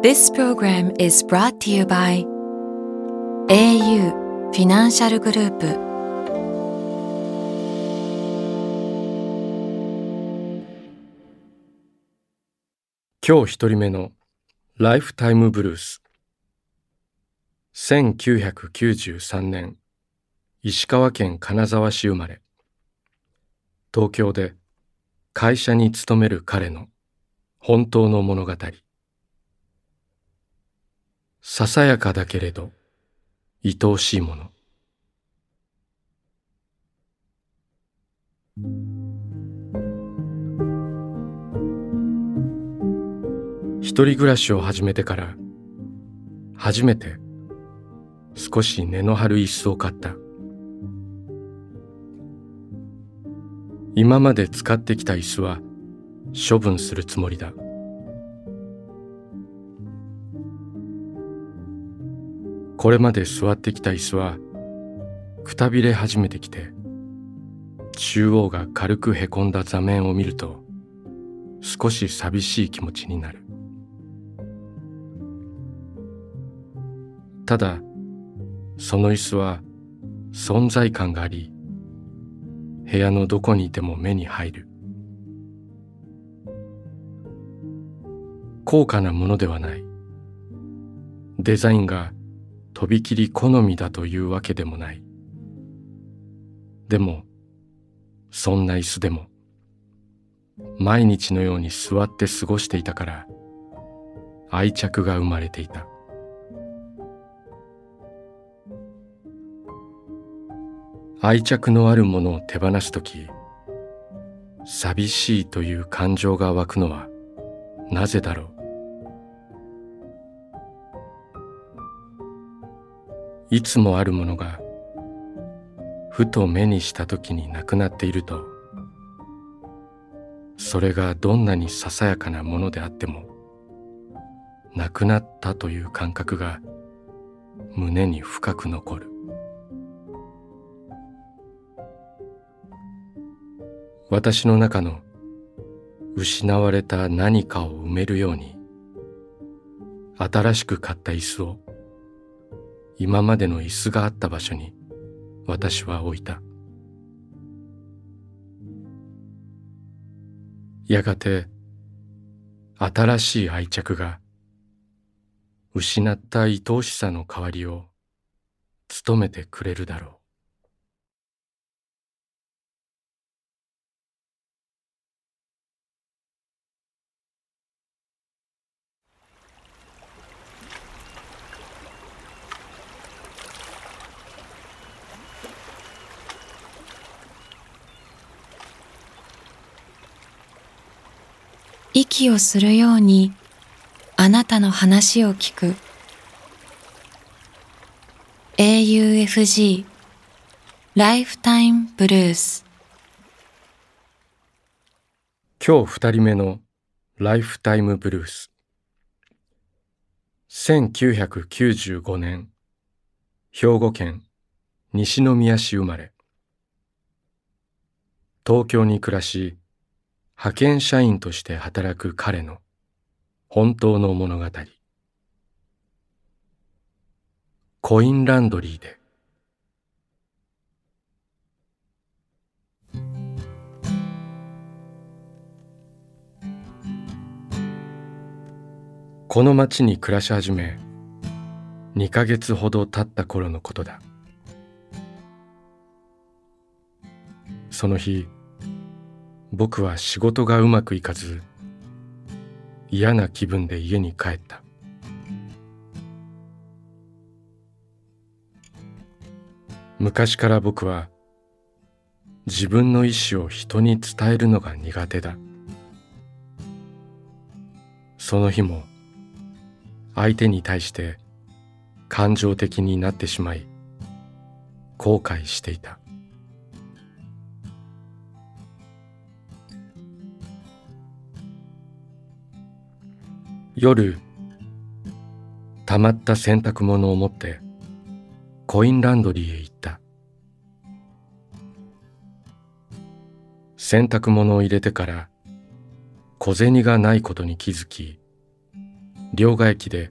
This program is brought to you by au フィナンシャルグループ今日一人目のライフタイムブルース1993年石川県金沢市生まれ東京で会社に勤める彼の本当の物語ささやかだけれど愛おしいもの。一人暮らしを始めてから初めて少し根の張る椅子を買った。今まで使ってきた椅子は処分するつもりだ。これまで座ってきた椅子はくたびれ始めてきて中央が軽くへこんだ座面を見ると少し寂しい気持ちになる。ただその椅子は存在感があり部屋のどこにいても目に入る。高価なものではない。デザインがとびきり好みだというわけでもない。でもそんな椅子でも毎日のように座って過ごしていたから愛着が生まれていた。愛着のあるものを手放すとき寂しいという感情が湧くのはなぜだろう？いつもあるものがふと目にした時になくなっているとそれがどんなにささやかなものであってもなくなったという感覚が胸に深く残る。私の中の失われた何かを埋めるように新しく買った椅子を今までの椅子があった場所に私は置いた。やがて新しい愛着が失った愛おしさの代わりを務めてくれるだろう。息をするようにあなたの話を聞く。AUFG ライフタイムブルース今日二人目のライフタイムブルース1995年兵庫県西宮市生まれ。東京に暮らし派遣社員として働く彼の本当の物語。コインランドリーで。この町に暮らし始め2ヶ月ほど経った頃のことだ。その日僕は仕事がうまくいかず嫌な気分で家に帰った。昔から僕は自分の意思を人に伝えるのが苦手だ。その日も相手に対して感情的になってしまい後悔していた。夜たまった洗濯物を持ってコインランドリーへ行った。洗濯物を入れてから小銭がないことに気づき両替機で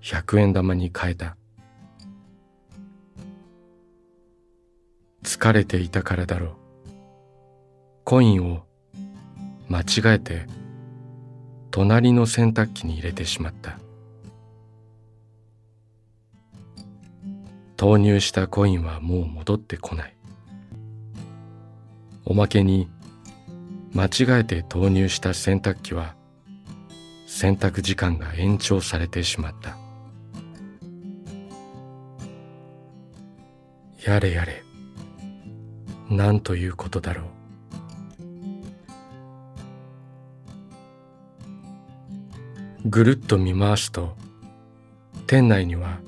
100円玉に変えた。疲れていたからだろう。コインを間違えて隣の洗濯機に入れてしまった。投入したコインはもう戻ってこない。おまけに間違えて投入した洗濯機は洗濯時間が延長されてしまった。やれやれ。なんということだろう。ぐるっと見回すと店内には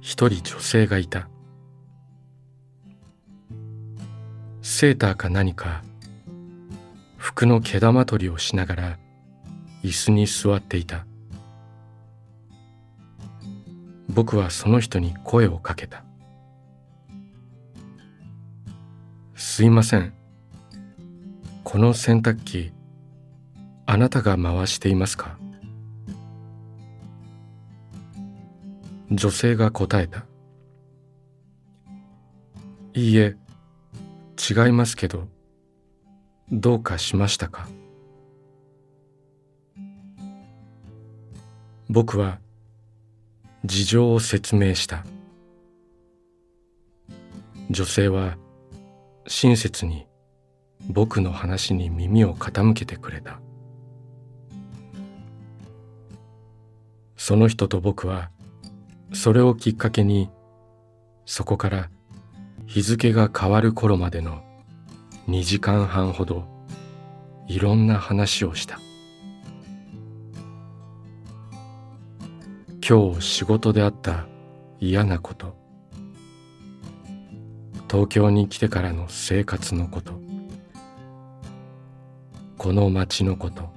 一人女性がいた。セーターか何か服の毛玉取りをしながら椅子に座っていた。僕はその人に声をかけた。すいません。この洗濯機あなたが回していますか？女性が答えた。いいえ違いますけどどうかしましたか？僕は事情を説明した。女性は親切に僕の話に耳を傾けてくれた。その人と僕はそれをきっかけにそこから日付が変わる頃までの2時間半ほどいろんな話をした。今日仕事であった嫌なこと東京に来てからの生活のことこの町のこと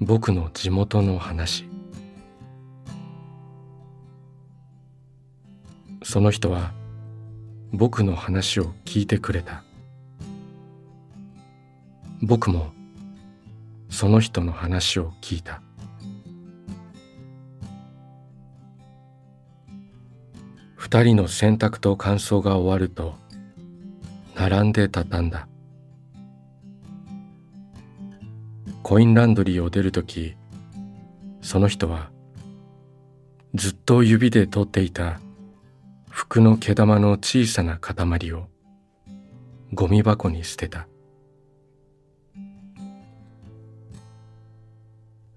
僕の地元の話。その人は僕の話を聞いてくれた。僕もその人の話を聞いた。二人の洗濯と乾燥が終わると並んで畳んだ。コインランドリーを出るときその人はずっと指で取っていた服の毛玉の小さな塊をゴミ箱に捨てた。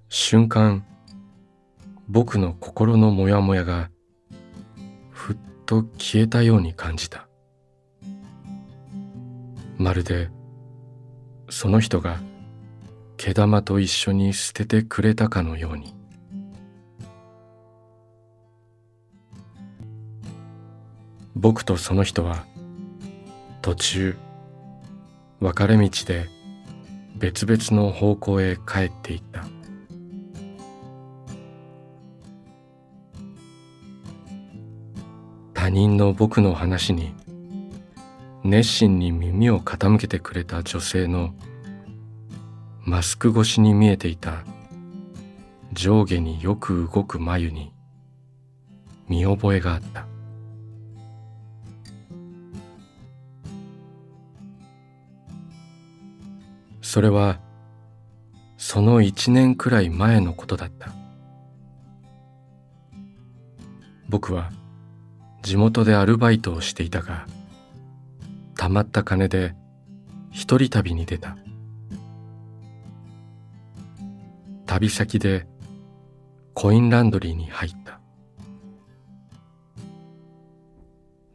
瞬間僕の心のモヤモヤがふっと消えたように感じた。まるでその人が毛玉と一緒に捨ててくれたかのように。僕とその人は途中分かれ道で別々の方向へ帰っていった。他人の僕の話に熱心に耳を傾けてくれた女性のマスク越しに見えていた上下によく動く眉に見覚えがあった。それはその一年くらい前のことだった。僕は地元でアルバイトをしていたがたまった金で一人旅に出た。旅先でコインランドリーに入った。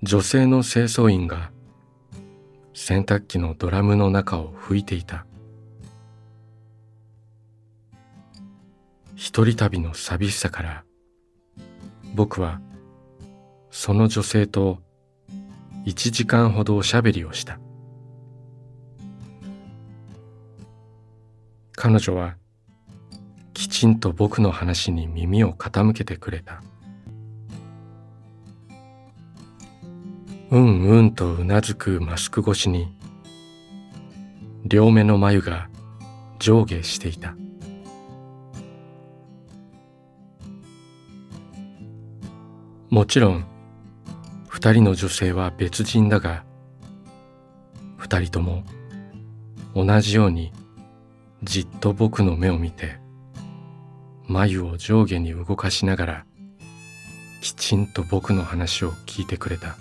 女性の清掃員が洗濯機のドラムの中を拭いていた。一人旅の寂しさから僕はその女性と一時間ほどおしゃべりをした。彼女はきちんと僕の話に耳を傾けてくれた。うんうんとうなずくマスク越しに両目の眉が上下していた。もちろん二人の女性は別人だが二人とも同じようにじっと僕の目を見て眉を上下に動かしながらきちんと僕の話を聞いてくれた。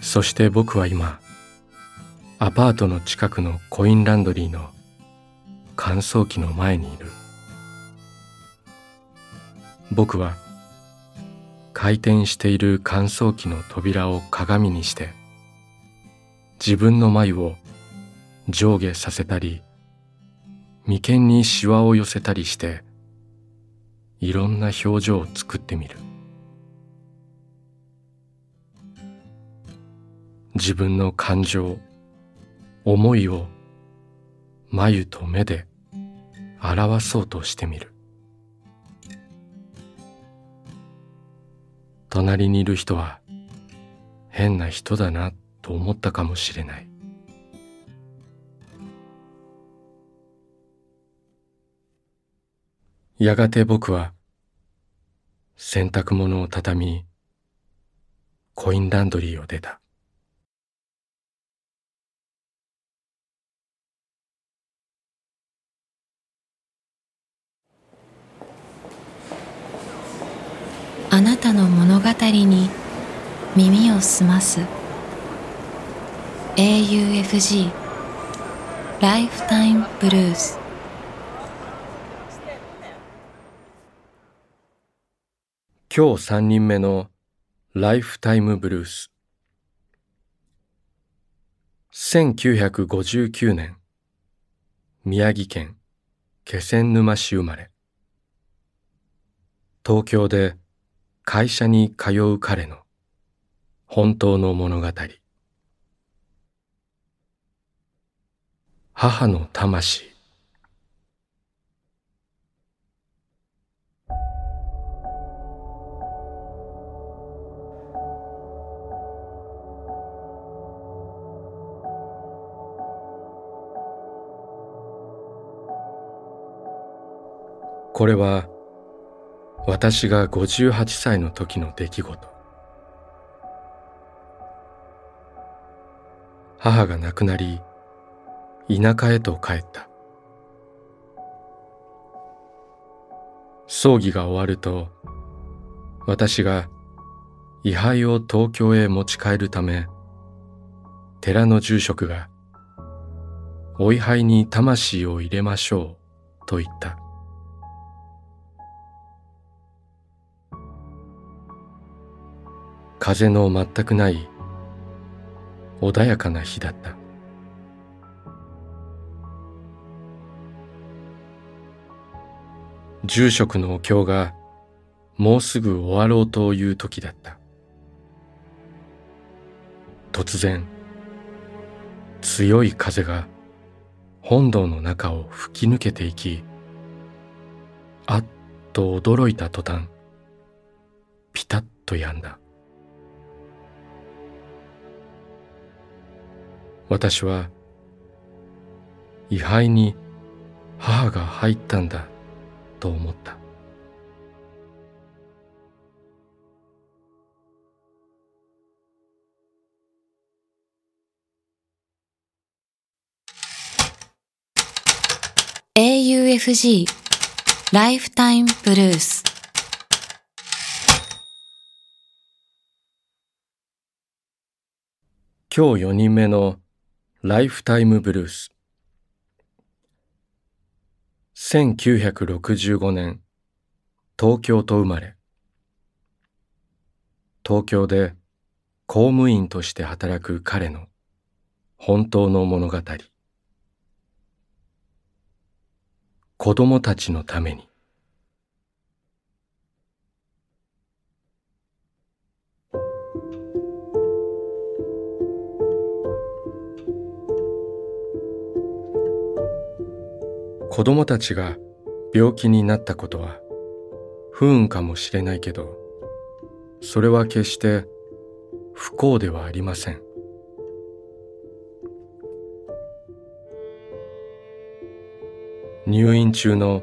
そして僕は今アパートの近くのコインランドリーの乾燥機の前にいる。僕は回転している乾燥機の扉を鏡にして自分の眉を上下させたり眉間にシワを寄せたりしていろんな表情を作ってみる。自分の感情思いを眉と目で表そうとしてみる。隣にいる人は変な人だなと思ったかもしれない。やがて僕は洗濯物を畳みコインランドリーを出た。あなたの物語に耳を澄ます。AUFG ライフタイムブルース今日三人目のライフタイムブルース1959年。宮城県気仙沼市生まれ。東京で会社に通う彼の本当の物語。母の魂。これは私が58歳の時の出来事。母が亡くなり田舎へと帰った。葬儀が終わると私が位牌を東京へ持ち帰るため寺の住職がお位牌に魂を入れましょうと言った。風の全くない穏やかな日だった。住職のお経がもうすぐ終わろうという時だった。突然強い風が本堂の中を吹き抜けていきあっと驚いた途端ピタッと止んだ。私は位牌に母が入ったんだと思った「AUFG ライフタイムブルース」今日4人目のライフタイムブルース1965年東京と生まれ。東京で公務員として働く彼の本当の物語。子供たちのために。子供たちが病気になったことは不運かもしれないけどそれは決して不幸ではありません。入院中の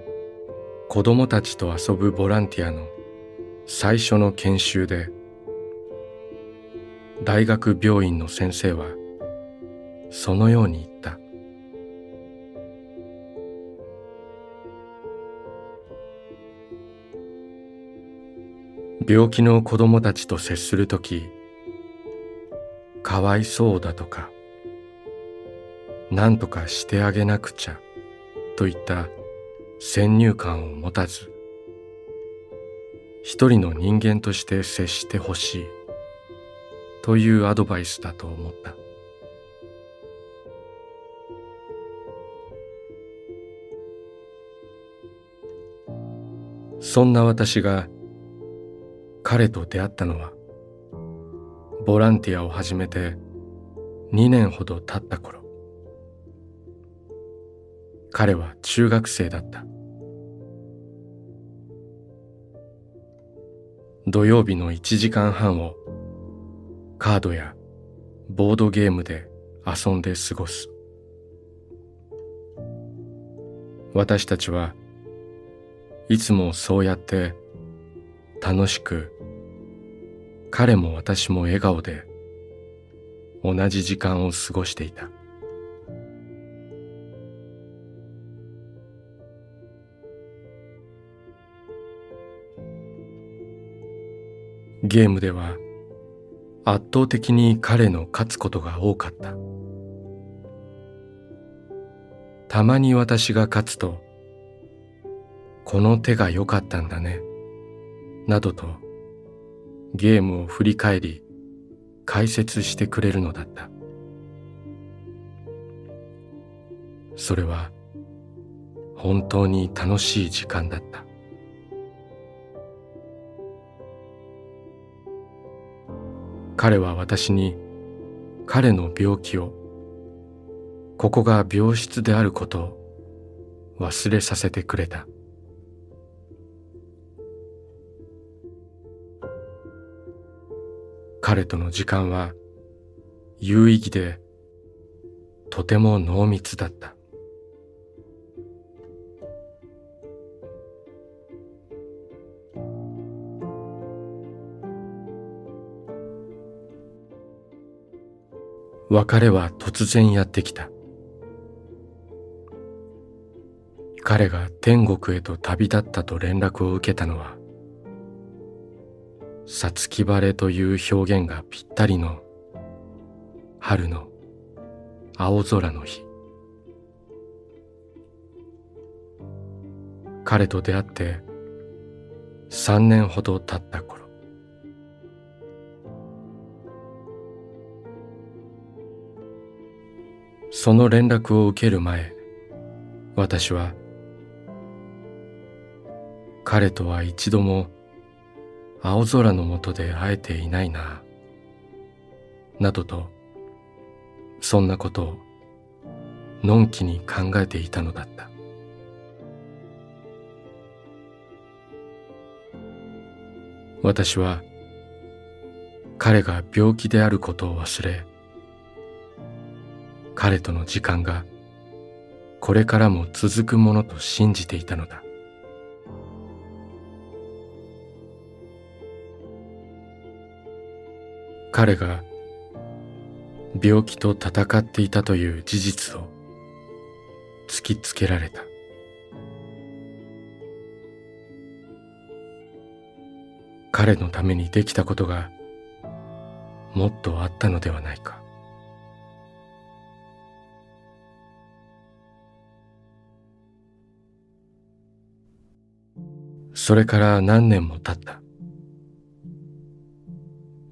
子供たちと遊ぶボランティアの最初の研修で大学病院の先生はそのように言病気の子供たちと接するときかわいそうだとか何とかしてあげなくちゃといった先入観を持たず一人の人間として接してほしいというアドバイスだと思った。そんな私が彼と出会ったのはボランティアを始めて2年ほど経った頃。彼は中学生だった。土曜日の1時間半をカードやボードゲームで遊んで過ごす。私たちはいつもそうやって楽しく彼も私も笑顔で同じ時間を過ごしていた。ゲームでは圧倒的に彼の勝つことが多かった。たまに私が勝つとこの手が良かったんだねなどとゲームを振り返り解説してくれるのだった。それは本当に楽しい時間だった。彼は私に彼の病気をここが病室であることを忘れさせてくれた。彼との時間は有意義でとても濃密だった。別れは突然やってきた。彼が天国へと旅立ったと連絡を受けたのはさつき晴れという表現がぴったりの春の青空の日。彼と出会って三年ほど経った頃。その連絡を受ける前私は彼とは一度も青空の下で会えていないな、などと、そんなことを、のんきに考えていたのだった。私は、彼が病気であることを忘れ、彼との時間がこれからも続くものと信じていたのだ。彼が病気と戦っていたという事実を突きつけられた。彼のためにできたことがもっとあったのではないか。それから何年も経った。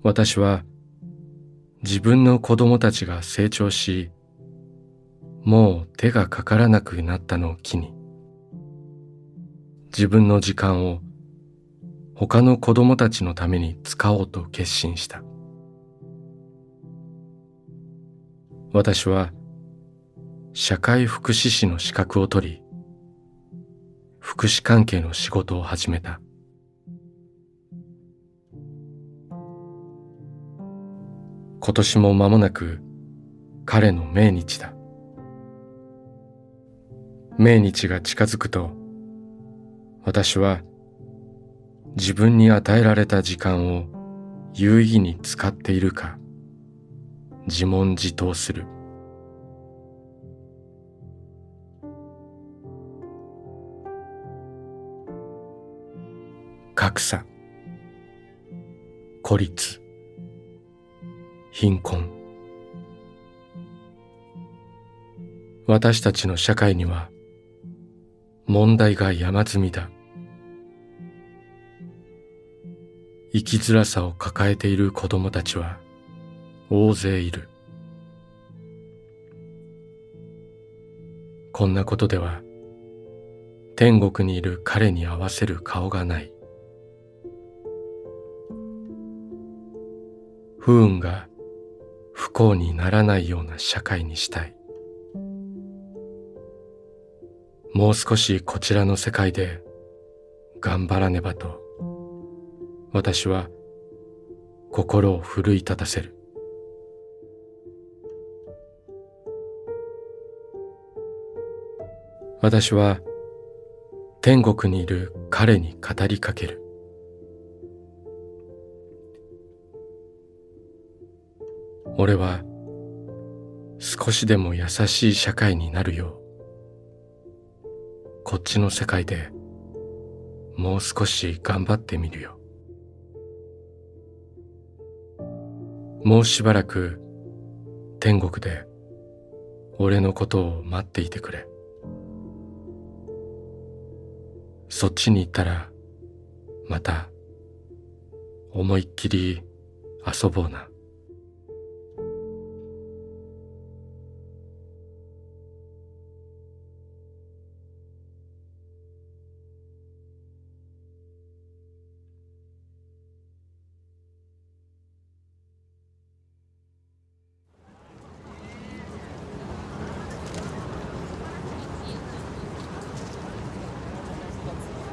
私は自分の子供たちが成長し、もう手がかからなくなったのを機に、自分の時間を他の子供たちのために使おうと決心した。私は社会福祉士の資格を取り、福祉関係の仕事を始めた。今年も間もなく彼の命日だ。命日が近づくと、私は自分に与えられた時間を有意義に使っているか自問自答する。格差、孤立、貧困。私たちの社会には問題が山積みだ。生きづらさを抱えている子供たちは大勢いる。こんなことでは天国にいる彼に合わせる顔がない。不運が不幸にならないような社会にしたい。もう少しこちらの世界で頑張らねばと私は心を奮い立たせる。私は天国にいる彼に語りかける。俺は少しでも優しい社会になるよう、こっちの世界でもう少し頑張ってみるよ。もうしばらく天国で俺のことを待っていてくれ。そっちに行ったら、また、思いっきり遊ぼうな。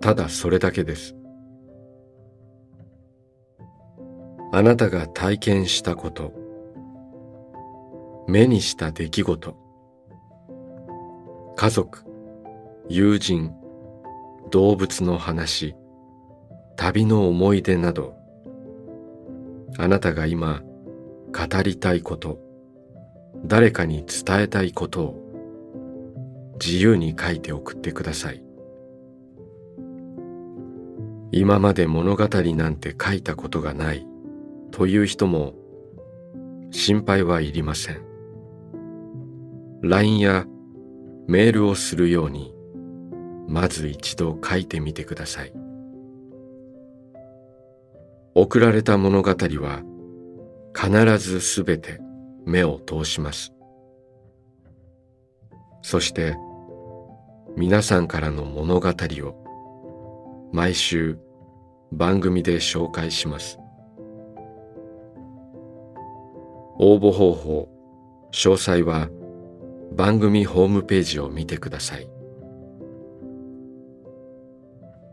ただそれだけです。あなたが体験したこと、目にした出来事、家族、友人、動物の話、旅の思い出など、あなたが今語りたいこと、誰かに伝えたいことを。自由に書いて送ってください。今まで物語なんて書いたことがないという人も心配はいりません。LINE やメールをするようにまず一度書いてみてください。送られた物語は必ずすべて目を通します。そして皆さんからの物語を毎週番組で紹介します。応募方法詳細は番組ホームページを見てください。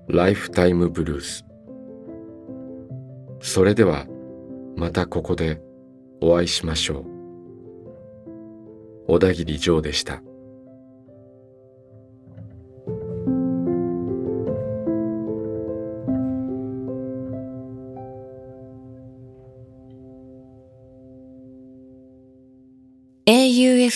ライフタイムブルース。それではまたここでお会いしましょう。小田切ジョーでした。